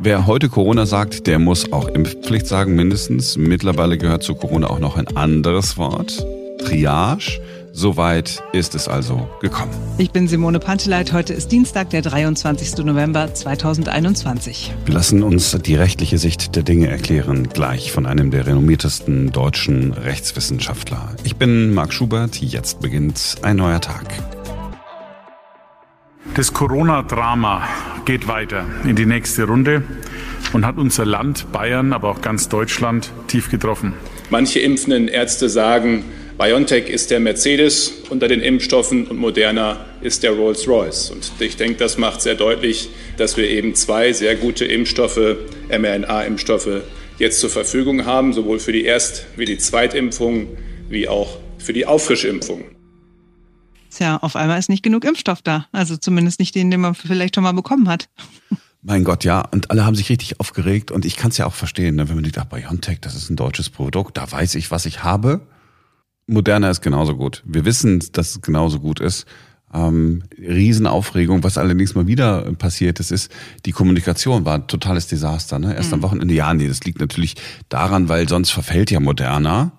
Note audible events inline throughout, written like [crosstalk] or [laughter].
Wer heute Corona sagt, der muss auch Impfpflicht sagen, mindestens. Mittlerweile gehört zu Corona auch noch ein anderes Wort. Triage. Soweit ist es also gekommen. Ich bin Simone Panteleit. Heute ist Dienstag, der 23. November 2021. Wir lassen uns die rechtliche Sicht der Dinge erklären, gleich von einem der renommiertesten deutschen Rechtswissenschaftler. Ich bin Marc Schubert. Jetzt beginnt ein neuer Tag. Das Corona-Drama geht weiter in die nächste Runde und hat unser Land, Bayern, aber auch ganz Deutschland tief getroffen. Manche impfenden Ärzte sagen, BioNTech ist der Mercedes unter den Impfstoffen und Moderna ist der Rolls-Royce. Und ich denke, das macht sehr deutlich, dass wir eben zwei sehr gute Impfstoffe, mRNA-Impfstoffe, jetzt zur Verfügung haben, sowohl für die Erst- wie die Zweitimpfung, wie auch für die Auffrischimpfung. Tja, auf einmal ist nicht genug Impfstoff da. Also zumindest nicht den, den man vielleicht schon mal bekommen hat. Mein Gott, ja. Und alle haben sich richtig aufgeregt. Und ich kann es ja auch verstehen, ne? wenn man denkt, ach, BioNTech, das ist ein deutsches Produkt, da weiß ich, was ich habe. Moderna ist genauso gut. Wir wissen, dass es genauso gut ist. Ähm, Riesenaufregung, was allerdings mal wieder passiert ist, ist, die Kommunikation war ein totales Desaster. Ne? Erst mhm. am Wochenende, ja, nee, das liegt natürlich daran, weil sonst verfällt ja Moderna.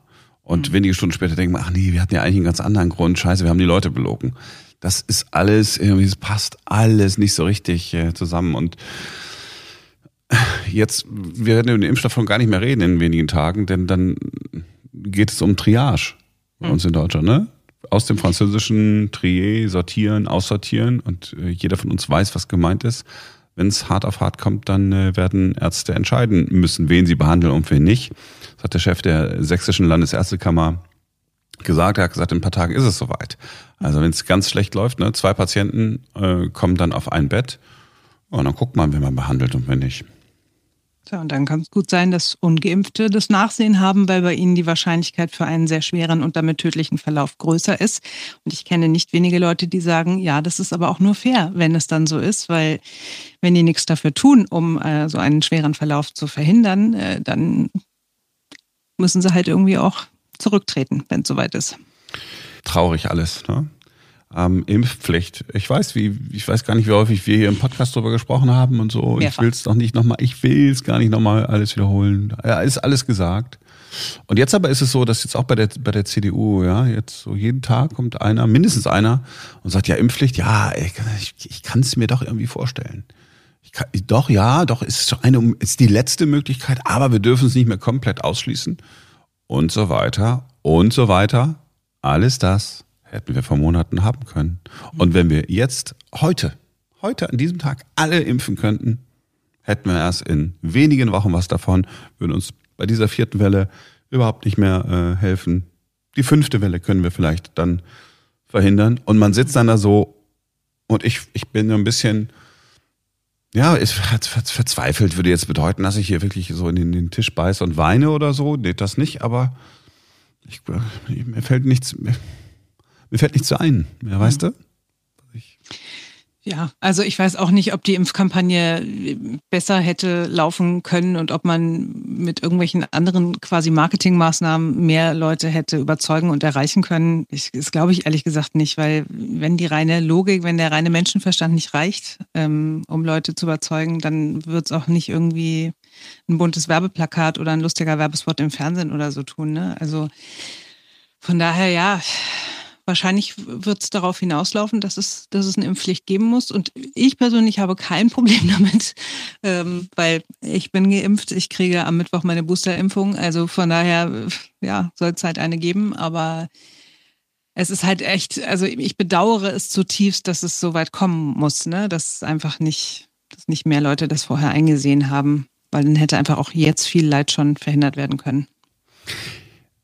Und mhm. wenige Stunden später denken wir, ach nee, wir hatten ja eigentlich einen ganz anderen Grund. Scheiße, wir haben die Leute belogen. Das ist alles, irgendwie, es passt alles nicht so richtig äh, zusammen. Und jetzt, wir werden über den Impfstoff schon gar nicht mehr reden in wenigen Tagen, denn dann geht es um Triage bei hm. uns in Deutschland, ne? Aus dem französischen Trier sortieren, aussortieren und äh, jeder von uns weiß, was gemeint ist. Wenn es hart auf hart kommt, dann äh, werden Ärzte entscheiden müssen, wen sie behandeln und wen nicht. Das hat der Chef der sächsischen Landesärztekammer gesagt. Er hat gesagt, in ein paar Tagen ist es soweit. Also wenn es ganz schlecht läuft, ne, zwei Patienten äh, kommen dann auf ein Bett und dann guckt man, wen man behandelt und wen nicht. Tja, und dann kann es gut sein, dass Ungeimpfte das Nachsehen haben, weil bei ihnen die Wahrscheinlichkeit für einen sehr schweren und damit tödlichen Verlauf größer ist. Und ich kenne nicht wenige Leute, die sagen, ja, das ist aber auch nur fair, wenn es dann so ist, weil wenn die nichts dafür tun, um äh, so einen schweren Verlauf zu verhindern, äh, dann müssen sie halt irgendwie auch zurücktreten, wenn es soweit ist. Traurig alles, ne? ähm, Impfpflicht. Ich weiß, wie, ich weiß gar nicht, wie häufig wir hier im Podcast drüber gesprochen haben und so. Mehrfach. Ich will es doch nicht nochmal, ich will es gar nicht nochmal alles wiederholen. Ja, ist alles gesagt. Und jetzt aber ist es so, dass jetzt auch bei der, bei der CDU, ja, jetzt so jeden Tag kommt einer, mindestens einer, und sagt, ja, Impfpflicht, ja, ich, ich kann es mir doch irgendwie vorstellen. Kann, doch, ja, doch, ist eine, ist die letzte Möglichkeit, aber wir dürfen es nicht mehr komplett ausschließen. Und so weiter und so weiter. Alles das hätten wir vor Monaten haben können. Und wenn wir jetzt, heute, heute an diesem Tag alle impfen könnten, hätten wir erst in wenigen Wochen was davon, würden uns bei dieser vierten Welle überhaupt nicht mehr äh, helfen. Die fünfte Welle können wir vielleicht dann verhindern. Und man sitzt dann da so und ich, ich bin ein bisschen, ja, ist verzweifelt würde jetzt bedeuten, dass ich hier wirklich so in den, Tisch beiße und weine oder so. Nee, das nicht, aber ich, mir fällt nichts, mir fällt nichts ein, mhm. weißt du? Ja, also ich weiß auch nicht, ob die Impfkampagne besser hätte laufen können und ob man mit irgendwelchen anderen quasi Marketingmaßnahmen mehr Leute hätte überzeugen und erreichen können. Ich, das glaube ich ehrlich gesagt nicht, weil wenn die reine Logik, wenn der reine Menschenverstand nicht reicht, ähm, um Leute zu überzeugen, dann wird es auch nicht irgendwie ein buntes Werbeplakat oder ein lustiger Werbespot im Fernsehen oder so tun. Ne? Also von daher ja Wahrscheinlich wird es darauf hinauslaufen, dass es, dass es eine Impfpflicht geben muss. Und ich persönlich habe kein [laughs] Problem damit, ähm, weil ich bin geimpft. Ich kriege am Mittwoch meine Boosterimpfung. Also von daher, ja, soll es halt eine geben. Aber es ist halt echt, also ich bedauere es zutiefst, dass es so weit kommen muss, ne? Dass einfach nicht, dass nicht mehr Leute das vorher eingesehen haben, weil dann hätte einfach auch jetzt viel Leid schon verhindert werden können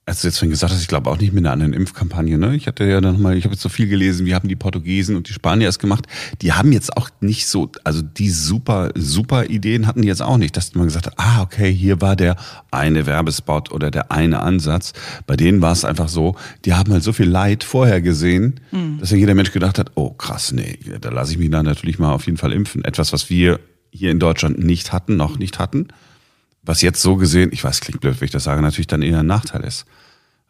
als du jetzt vorhin gesagt hast, ich glaube auch nicht mit einer anderen Impfkampagne, ne? Ich hatte ja dann mal, ich habe jetzt so viel gelesen, wie haben die Portugiesen und die Spanier es gemacht. Die haben jetzt auch nicht so, also die super, super Ideen hatten die jetzt auch nicht, dass man gesagt hat, ah, okay, hier war der eine Werbespot oder der eine Ansatz. Bei denen war es einfach so, die haben halt so viel Leid vorher gesehen, mhm. dass ja jeder Mensch gedacht hat, oh krass, nee, da lasse ich mich dann natürlich mal auf jeden Fall impfen. Etwas, was wir hier in Deutschland nicht hatten, noch nicht hatten was jetzt so gesehen, ich weiß, klingt blöd, wenn ich das sage, natürlich dann eher ein Nachteil ist.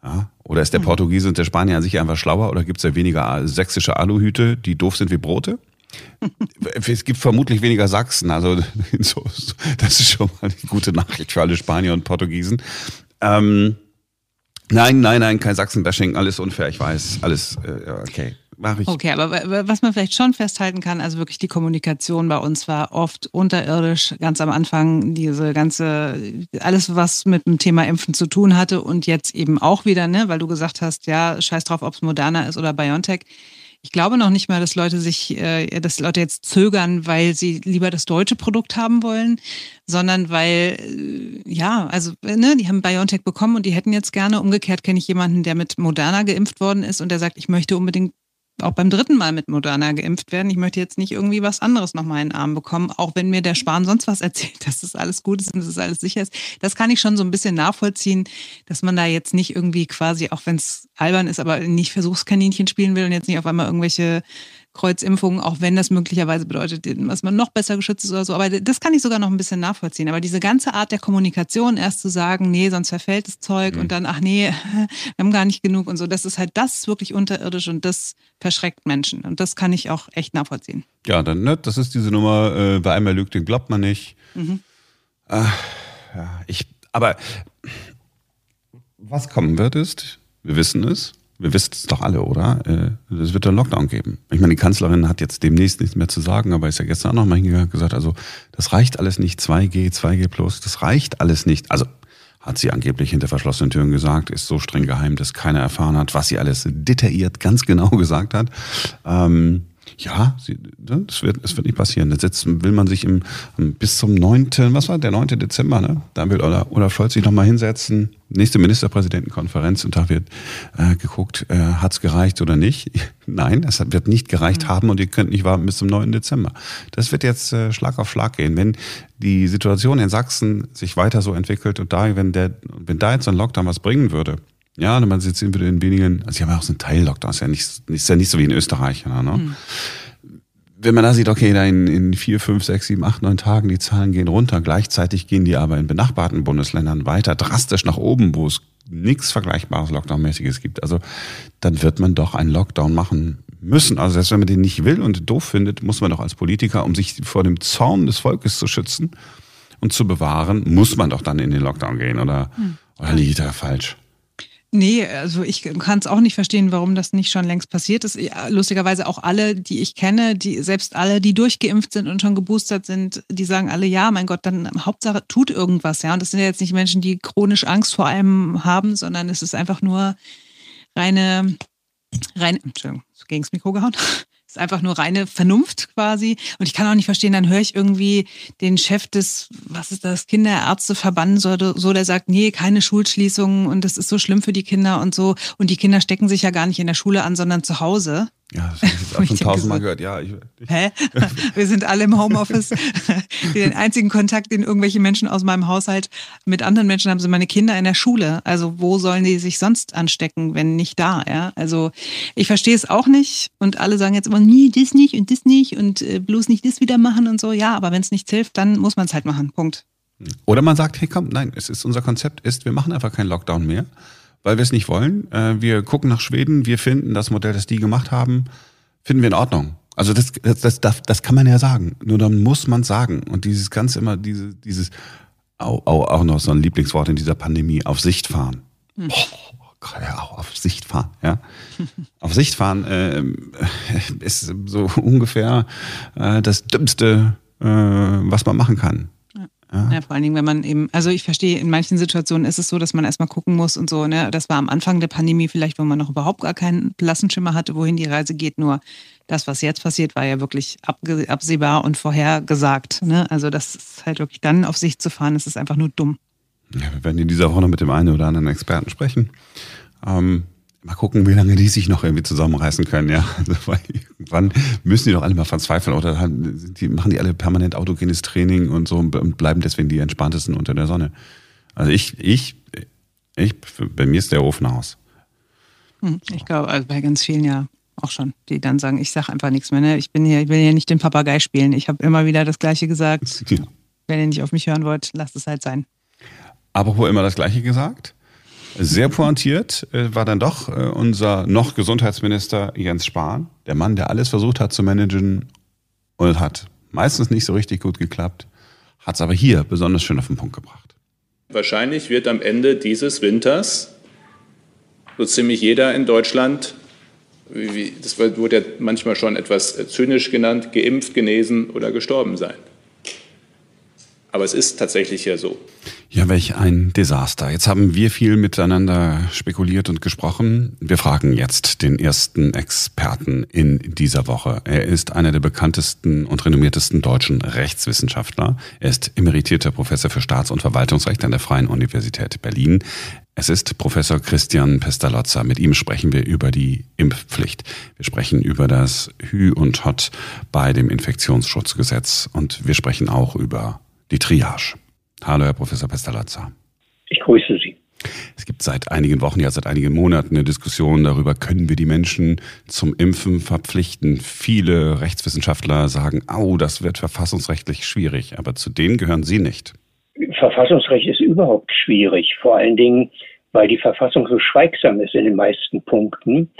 Ja? Oder ist der hm. Portugiese und der Spanier an sich einfach schlauer oder gibt es ja weniger sächsische Aluhüte, die doof sind wie Brote? [laughs] es gibt vermutlich weniger Sachsen, also [laughs] das ist schon mal eine gute Nachricht für alle Spanier und Portugiesen. Ähm, nein, nein, nein, kein Sachsen-Bashing, alles unfair, ich weiß, alles äh, okay. Mach ich. Okay, aber was man vielleicht schon festhalten kann, also wirklich die Kommunikation bei uns war oft unterirdisch, ganz am Anfang diese ganze, alles was mit dem Thema Impfen zu tun hatte und jetzt eben auch wieder, ne, weil du gesagt hast, ja, scheiß drauf, ob es Moderna ist oder BioNTech. Ich glaube noch nicht mal, dass Leute sich, äh, dass Leute jetzt zögern, weil sie lieber das deutsche Produkt haben wollen, sondern weil, äh, ja, also, ne, die haben BioNTech bekommen und die hätten jetzt gerne. Umgekehrt kenne ich jemanden, der mit Moderna geimpft worden ist und der sagt, ich möchte unbedingt auch beim dritten Mal mit Moderna geimpft werden. Ich möchte jetzt nicht irgendwie was anderes nochmal in den Arm bekommen, auch wenn mir der Spahn sonst was [laughs] erzählt, dass das alles gut ist und dass das alles sicher ist. Das kann ich schon so ein bisschen nachvollziehen, dass man da jetzt nicht irgendwie quasi, auch wenn es albern ist, aber nicht Versuchskaninchen spielen will und jetzt nicht auf einmal irgendwelche Kreuzimpfungen, auch wenn das möglicherweise bedeutet, dass man noch besser geschützt ist oder so. Aber das kann ich sogar noch ein bisschen nachvollziehen. Aber diese ganze Art der Kommunikation, erst zu sagen, nee, sonst verfällt das Zeug mhm. und dann, ach nee, [laughs] wir haben gar nicht genug und so, das ist halt, das wirklich unterirdisch und das verschreckt Menschen. Und das kann ich auch echt nachvollziehen. Ja, dann, ne, das ist diese Nummer, äh, wer einmal lügt, den glaubt man nicht. Mhm. Äh, ja, ich, aber was kommen wird ist, wir wissen es, wir wissen es doch alle, oder? Äh, es wird einen Lockdown geben. Ich meine, die Kanzlerin hat jetzt demnächst nichts mehr zu sagen, aber ist ja gestern auch noch mal hingegangen und gesagt, also das reicht alles nicht, 2G, 2G plus, das reicht alles nicht. Also hat sie angeblich hinter verschlossenen Türen gesagt, ist so streng geheim, dass keiner erfahren hat, was sie alles detailliert ganz genau [laughs] gesagt hat. Ähm, ja, sie, ne, das wird, das wird nicht passieren. Jetzt will man sich im, bis zum 9., was war der 9. Dezember, ne? Da will Olaf Scholz sich nochmal hinsetzen. Nächste Ministerpräsidentenkonferenz und da wird äh, geguckt, äh, hat's gereicht oder nicht. [laughs] Nein, es wird nicht gereicht mhm. haben und ihr könnt nicht warten bis zum 9. Dezember. Das wird jetzt äh, Schlag auf Schlag gehen. Wenn die Situation in Sachsen sich weiter so entwickelt und da, wenn der, wenn da jetzt ein Lockdown was bringen würde, ja, man sitzt wieder in wenigen, also sie haben ja auch so einen Teil-Lockdown, ist ja nicht, ist ja nicht so wie in Österreich, ne? Mhm. Wenn man da sieht, okay, da in, in vier, fünf, sechs, sieben, acht, neun Tagen, die Zahlen gehen runter, gleichzeitig gehen die aber in benachbarten Bundesländern weiter drastisch nach oben, wo es nichts Vergleichbares Lockdown-mäßiges gibt. Also dann wird man doch einen Lockdown machen müssen. Also selbst wenn man den nicht will und doof findet, muss man doch als Politiker, um sich vor dem Zorn des Volkes zu schützen und zu bewahren, muss man doch dann in den Lockdown gehen, oder, hm. oder liegt da falsch? Nee, also ich kann es auch nicht verstehen, warum das nicht schon längst passiert ist. Lustigerweise auch alle, die ich kenne, die selbst alle, die durchgeimpft sind und schon geboostert sind, die sagen alle, ja, mein Gott, dann Hauptsache tut irgendwas, ja. Und das sind ja jetzt nicht Menschen, die chronisch Angst vor einem haben, sondern es ist einfach nur reine, reine, Entschuldigung, gegen das Mikro gehauen ist einfach nur reine Vernunft quasi. Und ich kann auch nicht verstehen, dann höre ich irgendwie den Chef des, was ist das, Kinderärzteverband so, so, der sagt, nee, keine Schulschließungen und das ist so schlimm für die Kinder und so. Und die Kinder stecken sich ja gar nicht in der Schule an, sondern zu Hause. Ja, das habe ich jetzt auch schon tausendmal gehört. Ja, ich, ich. Hä? [laughs] Wir sind alle im Homeoffice. [laughs] Den einzigen Kontakt, den irgendwelche Menschen aus meinem Haushalt mit anderen Menschen haben, sind meine Kinder in der Schule. Also wo sollen die sich sonst anstecken, wenn nicht da? Ja, also ich verstehe es auch nicht. Und alle sagen jetzt immer, nie das nicht und das nicht und äh, bloß nicht das wieder machen und so. Ja, aber wenn es nichts hilft, dann muss man es halt machen. Punkt. Oder man sagt, hey komm, nein, es ist unser Konzept ist, wir machen einfach keinen Lockdown mehr weil wir es nicht wollen. Äh, wir gucken nach Schweden, wir finden das Modell, das die gemacht haben, finden wir in Ordnung. Also das, das, das, das kann man ja sagen. Nur dann muss man sagen. Und dieses ganz immer, diese, dieses, auch, auch noch so ein Lieblingswort in dieser Pandemie, auf Sicht fahren. Hm. Oh, ja, auch auf Sicht fahren, ja. [laughs] auf Sicht fahren äh, ist so ungefähr äh, das Dümmste, äh, was man machen kann. Ja. ja. vor allen Dingen, wenn man eben, also ich verstehe, in manchen Situationen ist es so, dass man erstmal gucken muss und so, ne? Das war am Anfang der Pandemie vielleicht, wo man noch überhaupt gar keinen Blassenschimmer hatte, wohin die Reise geht. Nur das, was jetzt passiert, war ja wirklich absehbar und vorhergesagt. Ne? Also das ist halt wirklich dann auf sich zu fahren, das ist einfach nur dumm. Ja, wir werden in dieser Woche noch mit dem einen oder anderen Experten sprechen. Ähm, Mal gucken, wie lange die sich noch irgendwie zusammenreißen können, ja. Also, weil irgendwann müssen die doch alle mal verzweifeln oder die, machen die alle permanent autogenes Training und so und bleiben deswegen die entspanntesten unter der Sonne. Also ich, ich, ich, bei mir ist der Ofen aus. Hm, ich glaube, also bei ganz vielen ja auch schon, die dann sagen, ich sage einfach nichts mehr. Ne? Ich bin hier, ich will hier nicht den Papagei spielen. Ich habe immer wieder das Gleiche gesagt. Ja. Wenn ihr nicht auf mich hören wollt, lasst es halt sein. Aber wo immer das Gleiche gesagt? Sehr pointiert äh, war dann doch äh, unser noch Gesundheitsminister Jens Spahn, der Mann, der alles versucht hat zu managen und hat meistens nicht so richtig gut geklappt, hat es aber hier besonders schön auf den Punkt gebracht. Wahrscheinlich wird am Ende dieses Winters so ziemlich jeder in Deutschland, das wurde ja manchmal schon etwas zynisch genannt, geimpft, genesen oder gestorben sein. Aber es ist tatsächlich ja so. Ja, welch ein Desaster. Jetzt haben wir viel miteinander spekuliert und gesprochen. Wir fragen jetzt den ersten Experten in dieser Woche. Er ist einer der bekanntesten und renommiertesten deutschen Rechtswissenschaftler. Er ist emeritierter Professor für Staats- und Verwaltungsrecht an der Freien Universität Berlin. Es ist Professor Christian Pestalozza. Mit ihm sprechen wir über die Impfpflicht. Wir sprechen über das Hü und Hot bei dem Infektionsschutzgesetz und wir sprechen auch über die Triage. Hallo, Herr Professor Pestalozza. Ich grüße Sie. Es gibt seit einigen Wochen, ja seit einigen Monaten eine Diskussion darüber, können wir die Menschen zum Impfen verpflichten. Viele Rechtswissenschaftler sagen, au, das wird verfassungsrechtlich schwierig, aber zu denen gehören Sie nicht. Verfassungsrecht ist überhaupt schwierig, vor allen Dingen, weil die Verfassung so schweigsam ist in den meisten Punkten.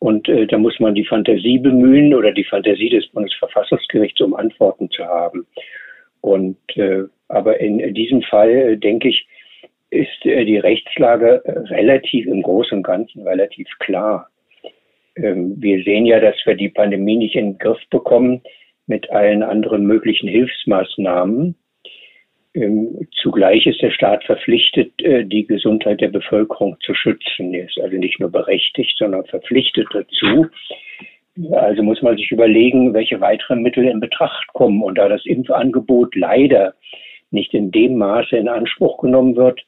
Und äh, da muss man die Fantasie bemühen oder die Fantasie des Bundesverfassungsgerichts, um Antworten zu haben. Und äh, aber in diesem Fall äh, denke ich, ist äh, die Rechtslage äh, relativ im Großen und Ganzen relativ klar. Ähm, wir sehen ja, dass wir die Pandemie nicht in den Griff bekommen mit allen anderen möglichen Hilfsmaßnahmen. Ähm, zugleich ist der Staat verpflichtet, äh, die Gesundheit der Bevölkerung zu schützen. Er ist also nicht nur berechtigt, sondern verpflichtet dazu. Also muss man sich überlegen, welche weiteren Mittel in Betracht kommen. Und da das Impfangebot leider nicht in dem Maße in Anspruch genommen wird,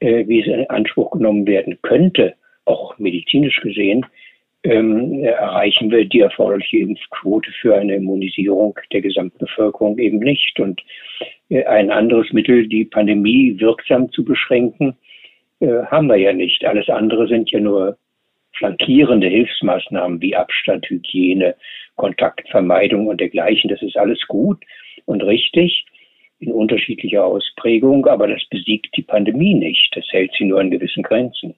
äh, wie es in Anspruch genommen werden könnte, auch medizinisch gesehen, ähm, erreichen wir die erforderliche Impfquote für eine Immunisierung der Gesamtbevölkerung eben nicht. Und äh, ein anderes Mittel, die Pandemie wirksam zu beschränken, äh, haben wir ja nicht. Alles andere sind ja nur flankierende Hilfsmaßnahmen wie Abstand, Hygiene, Kontaktvermeidung und dergleichen. Das ist alles gut und richtig in unterschiedlicher Ausprägung, aber das besiegt die Pandemie nicht. Das hält sie nur an gewissen Grenzen.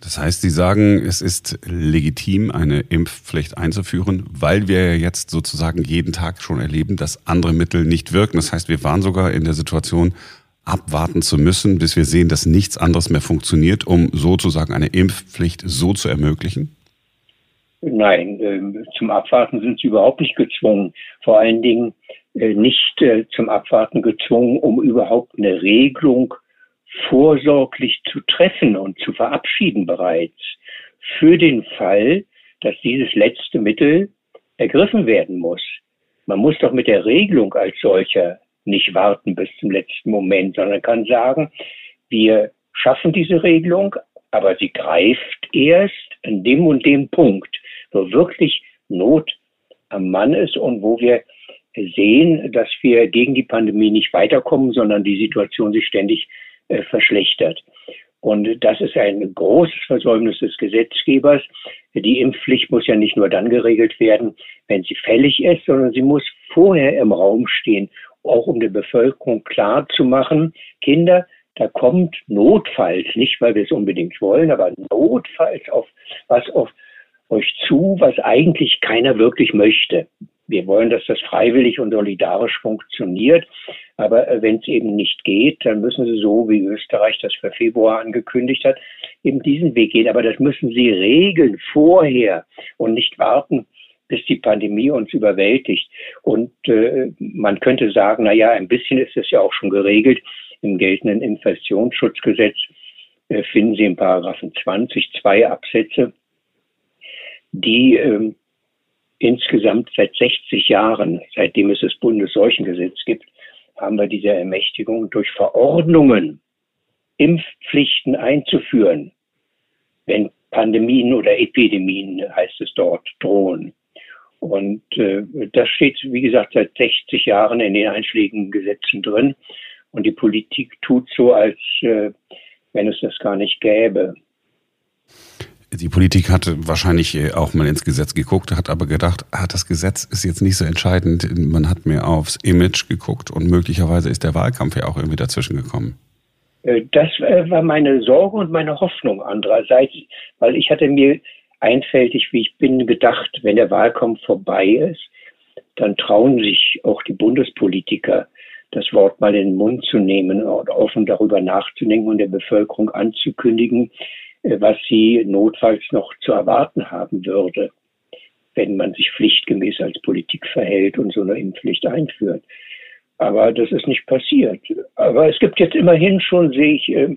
Das heißt, Sie sagen, es ist legitim, eine Impfpflicht einzuführen, weil wir jetzt sozusagen jeden Tag schon erleben, dass andere Mittel nicht wirken. Das heißt, wir waren sogar in der Situation, abwarten zu müssen, bis wir sehen, dass nichts anderes mehr funktioniert, um sozusagen eine Impfpflicht so zu ermöglichen? Nein, äh, zum Abwarten sind sie überhaupt nicht gezwungen. Vor allen Dingen äh, nicht äh, zum Abwarten gezwungen, um überhaupt eine Regelung vorsorglich zu treffen und zu verabschieden bereits. Für den Fall, dass dieses letzte Mittel ergriffen werden muss. Man muss doch mit der Regelung als solcher nicht warten bis zum letzten Moment, sondern kann sagen, wir schaffen diese Regelung, aber sie greift erst an dem und dem Punkt, wo wirklich Not am Mann ist und wo wir sehen, dass wir gegen die Pandemie nicht weiterkommen, sondern die Situation sich ständig äh, verschlechtert. Und das ist ein großes Versäumnis des Gesetzgebers. Die Impfpflicht muss ja nicht nur dann geregelt werden, wenn sie fällig ist, sondern sie muss vorher im Raum stehen auch um der Bevölkerung klar zu machen, Kinder, da kommt notfalls, nicht weil wir es unbedingt wollen, aber notfalls auf was auf euch zu, was eigentlich keiner wirklich möchte. Wir wollen, dass das freiwillig und solidarisch funktioniert. Aber äh, wenn es eben nicht geht, dann müssen Sie so, wie Österreich das für Februar angekündigt hat, eben diesen Weg gehen. Aber das müssen Sie regeln vorher und nicht warten, bis die Pandemie uns überwältigt. Und äh, man könnte sagen, na ja, ein bisschen ist es ja auch schon geregelt. Im geltenden Infektionsschutzgesetz äh, finden Sie in Paragraphen 20 zwei Absätze, die äh, insgesamt seit 60 Jahren, seitdem es das Bundesseuchengesetz gibt, haben wir diese Ermächtigung durch Verordnungen Impfpflichten einzuführen, wenn Pandemien oder Epidemien, heißt es dort, drohen. Und äh, das steht, wie gesagt, seit 60 Jahren in den einschlägigen Gesetzen drin. Und die Politik tut so, als äh, wenn es das gar nicht gäbe. Die Politik hatte wahrscheinlich äh, auch mal ins Gesetz geguckt, hat aber gedacht, ah, das Gesetz ist jetzt nicht so entscheidend. Man hat mehr aufs Image geguckt und möglicherweise ist der Wahlkampf ja auch irgendwie dazwischen gekommen. Äh, das äh, war meine Sorge und meine Hoffnung andererseits, weil ich hatte mir einfältig, wie ich bin, gedacht, wenn der Wahlkampf vorbei ist, dann trauen sich auch die Bundespolitiker, das Wort mal in den Mund zu nehmen und offen darüber nachzudenken und der Bevölkerung anzukündigen, äh, was sie notfalls noch zu erwarten haben würde, wenn man sich pflichtgemäß als Politik verhält und so eine Impfpflicht einführt. Aber das ist nicht passiert. Aber es gibt jetzt immerhin schon, sehe ich äh,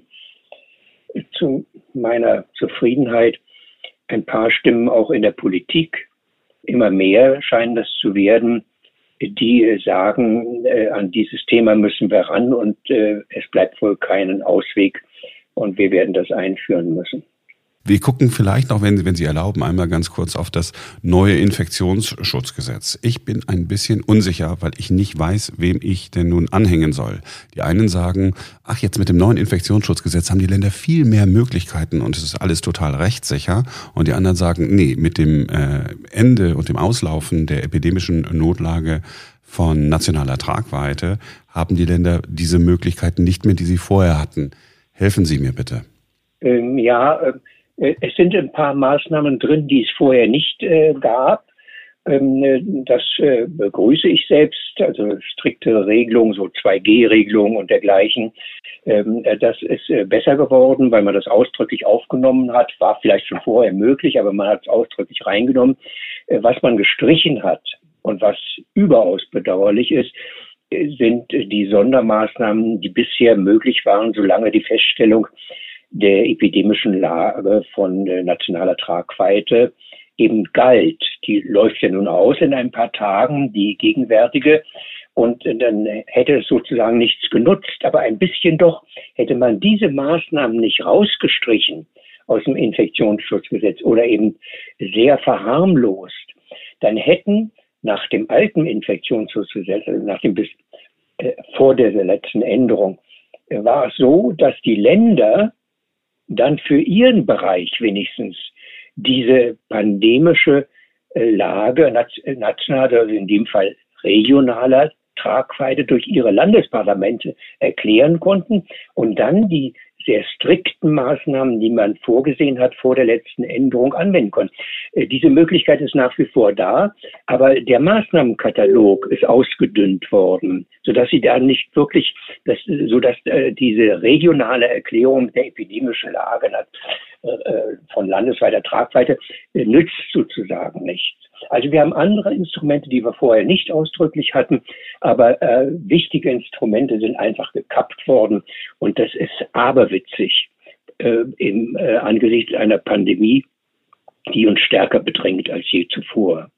zu meiner Zufriedenheit, ein paar Stimmen auch in der Politik. Immer mehr scheinen das zu werden, die sagen, äh, an dieses Thema müssen wir ran und äh, es bleibt wohl keinen Ausweg und wir werden das einführen müssen. Wir gucken vielleicht noch, wenn, wenn Sie erlauben, einmal ganz kurz auf das neue Infektionsschutzgesetz. Ich bin ein bisschen unsicher, weil ich nicht weiß, wem ich denn nun anhängen soll. Die einen sagen, ach, jetzt mit dem neuen Infektionsschutzgesetz haben die Länder viel mehr Möglichkeiten und es ist alles total rechtssicher. Und die anderen sagen, nee, mit dem äh, Ende und dem Auslaufen der epidemischen Notlage von nationaler Tragweite haben die Länder diese Möglichkeiten nicht mehr, die sie vorher hatten. Helfen Sie mir bitte. Ähm, ja, äh, es sind ein paar Maßnahmen drin, die es vorher nicht äh, gab. Ähm, äh, das äh, begrüße ich selbst, also strikte Regelungen, so 2G-Regelungen und dergleichen. Ähm, äh, das ist äh, besser geworden, weil man das ausdrücklich aufgenommen hat. War vielleicht schon vorher möglich, aber man hat es ausdrücklich reingenommen. was man gestrichen hat und was überaus bedauerlich ist, sind die Sondermaßnahmen, die bisher möglich waren, solange die Feststellung der epidemischen Lage von äh, nationaler Tragweite eben galt. Die läuft ja nun aus in ein paar Tagen, die gegenwärtige. Und äh, dann hätte es sozusagen nichts genutzt. Aber ein bisschen doch hätte man diese Maßnahmen nicht rausgestrichen aus dem Infektionsschutzgesetz oder eben sehr verharmlost, dann hätten nach dem alten Infektionsschutzgesetz, also nach dem bis, äh, vor der letzten Änderung, äh, war es so, dass die Länder dann für ihren Bereich wenigstens diese pandemische äh, Lage nationaler, also in dem Fall regionaler Tragweite durch ihre Landesparlamente erklären konnten und dann die sehr strikten Maßnahmen, die man vorgesehen hat vor der letzten Änderung, anwenden können. Äh, diese Möglichkeit ist nach wie vor da, aber der Maßnahmenkatalog ist ausgedünnt worden, sodass sie da nicht wirklich, dass, sodass äh, diese regionale Erklärung der epidemischen Lage äh, von landesweiter Tragweite nützt sozusagen nichts. Also wir haben andere Instrumente, die wir vorher nicht ausdrücklich hatten, aber wichtige Instrumente sind einfach gekappt worden und das ist aberwitzig äh, im, äh, angesichts einer Pandemie, die uns stärker bedrängt als je zuvor.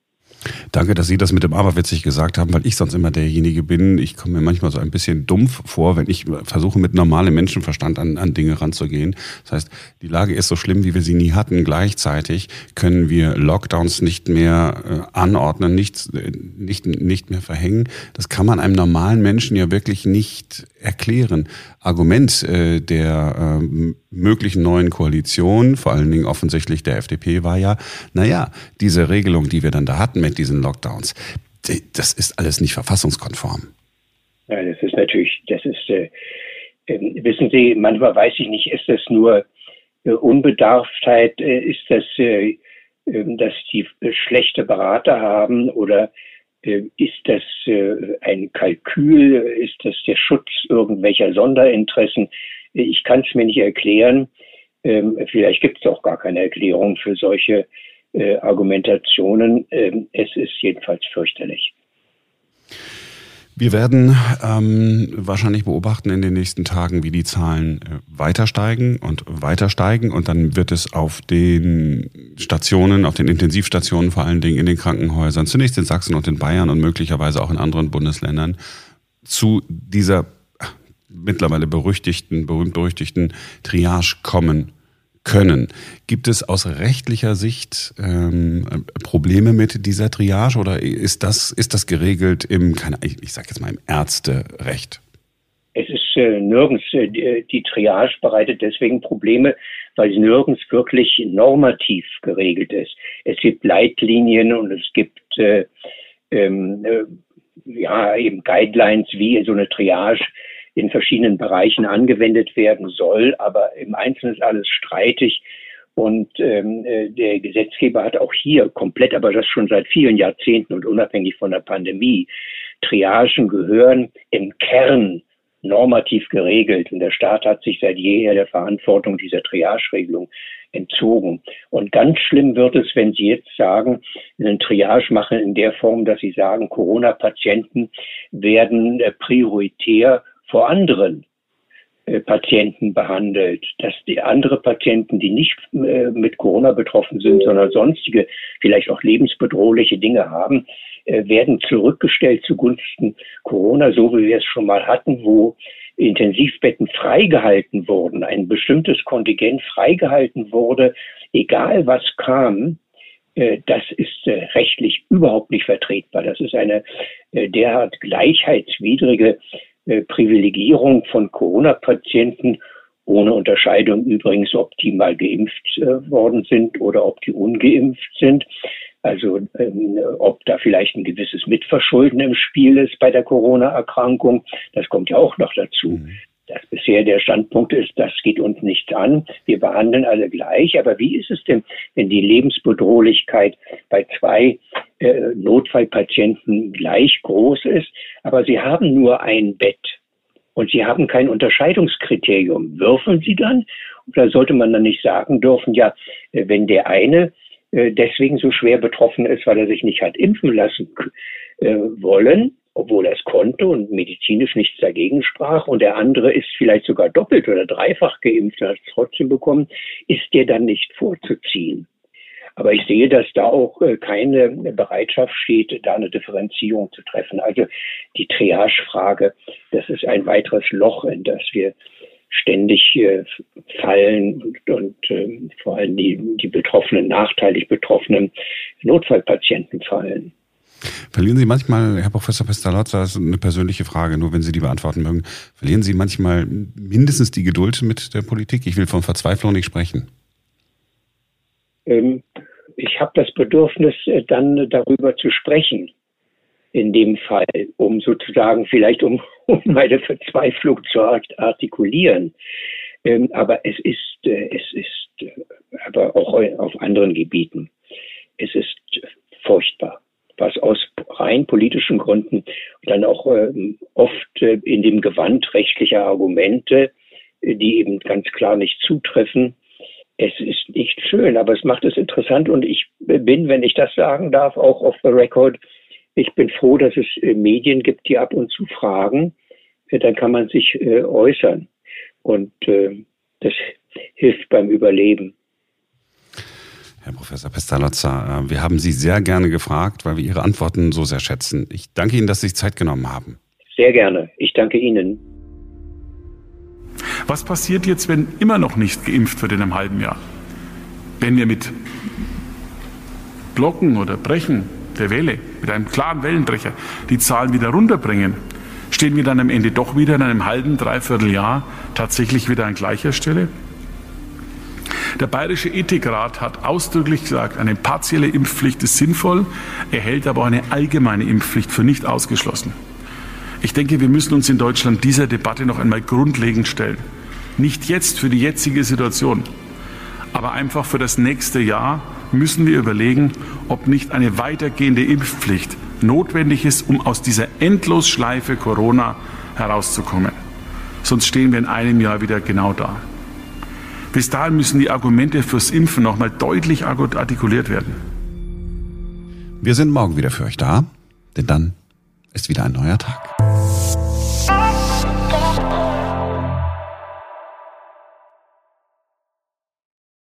Danke, dass Sie das mit dem Aberwitzig gesagt haben, weil ich sonst immer derjenige bin. Ich komme mir manchmal so ein bisschen dumpf vor, wenn ich versuche, mit normalem Menschenverstand an, an Dinge ranzugehen. Das heißt, die Lage ist so schlimm, wie wir sie nie hatten. Gleichzeitig können wir Lockdowns nicht mehr äh, anordnen, nicht, äh, nicht, nicht mehr verhängen. Das kann man einem normalen Menschen ja wirklich nicht erklären. Argument äh, der äh, möglichen neuen Koalition, vor allen Dingen offensichtlich der FDP, war ja, naja, diese Regelung, die wir dann da hatten mit diesen Lockdowns, das ist alles nicht verfassungskonform. Ja, das ist natürlich, das ist, äh, äh, wissen Sie, manchmal weiß ich nicht, ist das nur äh, Unbedarftheit, äh, ist das, äh, ähm, dass die schlechte Berater haben oder äh, ist das ein Kalkül? Ist das der Schutz irgendwelcher Sonderinteressen? Ich kann es mir nicht erklären. Ähm, vielleicht gibt es auch gar keine Erklärung für solche äh, Argumentationen. Ähm, es ist jedenfalls fürchterlich. Wir werden ähm, wahrscheinlich beobachten in den nächsten Tagen, wie die Zahlen äh, weiter steigen und weiter steigen. Und dann wird es auf den Stationen, auf den Intensivstationen, vor allen Dingen in den Krankenhäusern, zunächst in Sachsen und in Bayern und möglicherweise auch in anderen Bundesländern, zu dieser mittlerweile berüchtigten, berühmt-berüchtigten Triage kommen können. Gibt es aus rechtlicher Sicht ähm, Probleme mit dieser Triage oder ist das, ist das geregelt im, keine, ich, ich sage jetzt mal, im Ärzterecht? Es ist äh, nirgends, äh, die Triage bereitet deswegen Probleme, weil es nirgends wirklich normativ geregelt ist. Es gibt Leitlinien und es gibt äh, ähm, äh, ja eben Guidelines, wie so eine Triage in verschiedenen Bereichen angewendet werden soll. Aber im Einzelnen ist alles streitig. Und ähm, äh, der Gesetzgeber hat auch hier komplett, aber das schon seit vielen Jahrzehnten und unabhängig von der Pandemie, Triagen gehören im Kern normativ geregelt. Und der Staat hat sich seit jeher der Verantwortung dieser Triage-Regelung entzogen. Und ganz schlimm wird es, wenn Sie jetzt sagen, einen Triage machen in der Form, dass Sie sagen, Corona-Patienten werden äh, prioritär vor anderen äh, Patienten behandelt, dass die andere Patienten, die nicht äh, mit Corona betroffen sind, sondern sonstige, vielleicht auch lebensbedrohliche Dinge haben, werden zurückgestellt zugunsten Corona, so wie wir es schon mal hatten, wo Intensivbetten freigehalten wurden, ein bestimmtes Kontingent freigehalten wurde, egal was kam, äh, das ist äh, rechtlich überhaupt nicht vertretbar. Das ist eine äh, derart gleichheitswidrige Privilegierung von Corona-Patienten, ohne Unterscheidung übrigens, ob die mal geimpft worden sind oder ob die ungeimpft sind. Also ähm, ob da vielleicht ein gewisses Mitverschulden im Spiel ist bei der Corona-Erkrankung, das kommt ja auch noch dazu. Mhm. Dass bisher der Standpunkt ist, das geht uns nicht an, wir behandeln alle gleich. Aber wie ist es denn, wenn die Lebensbedrohlichkeit bei zwei äh, Notfallpatienten gleich groß ist, aber sie haben nur ein Bett und sie haben kein Unterscheidungskriterium? Würfeln sie dann? Oder sollte man dann nicht sagen dürfen, ja, äh, wenn der eine äh, deswegen so schwer betroffen ist, weil er sich nicht hat impfen lassen äh, wollen, obwohl er es konnte und medizinisch nichts dagegen sprach. Und der andere ist vielleicht sogar doppelt oder dreifach geimpft und hat es trotzdem bekommen, ist der dann nicht vorzuziehen. Aber ich sehe, dass da auch äh, keine Bereitschaft steht, da eine Differenzierung zu treffen. Also die Triage-Frage, das ist ein weiteres Loch, in das wir ständig äh, fallen und, und äh, vor allem die, die betroffenen, nachteilig betroffenen Notfallpatienten fallen. Verlieren Sie manchmal, Herr Professor Pestalozza, das ist eine persönliche Frage, nur wenn Sie die beantworten mögen, verlieren Sie manchmal mindestens die Geduld mit der Politik? Ich will von Verzweiflung nicht sprechen. Ähm, ich habe das Bedürfnis, äh, dann darüber zu sprechen in dem Fall, um sozusagen vielleicht um, [laughs] um meine Verzweiflung zu artikulieren. Ähm, aber es ist, äh, es ist, äh, aber auch auf anderen Gebieten, es ist furchtbar, was aus rein politischen Gründen dann auch ähm, oft äh, in dem Gewand rechtlicher Argumente, äh, die eben ganz klar nicht zutreffen, es ist nicht schön, aber es macht es interessant und ich bin, wenn ich das sagen darf, auch off the record ich bin froh, dass es äh, Medien gibt, die ab und zu fragen. Äh, dann kann man sich äh, äußern. Und das hilft beim Überleben. Herr Professor Pestalozza, wir haben Sie sehr gerne gefragt, weil wir Ihre Antworten so sehr schätzen. Ich danke Ihnen, dass Sie sich Zeit genommen haben. Sehr gerne. Ich danke Ihnen. Was passiert jetzt, wenn immer noch nicht geimpft wird in einem halben Jahr? Wenn wir mit Blocken oder Brechen der Welle, mit einem klaren Wellenbrecher, die Zahlen wieder runterbringen, stehen wir dann am Ende doch wieder in einem halben, dreiviertel Jahr tatsächlich wieder an gleicher Stelle? Der Bayerische Ethikrat hat ausdrücklich gesagt, eine partielle Impfpflicht ist sinnvoll, er hält aber auch eine allgemeine Impfpflicht für nicht ausgeschlossen. Ich denke, wir müssen uns in Deutschland dieser Debatte noch einmal grundlegend stellen. Nicht jetzt für die jetzige Situation, aber einfach für das nächste Jahr müssen wir überlegen, ob nicht eine weitergehende Impfpflicht notwendig ist, um aus dieser Endlosschleife Corona herauszukommen. Sonst stehen wir in einem Jahr wieder genau da. Bis dahin müssen die Argumente fürs Impfen nochmal deutlich artikuliert werden. Wir sind morgen wieder für euch da, denn dann ist wieder ein neuer Tag.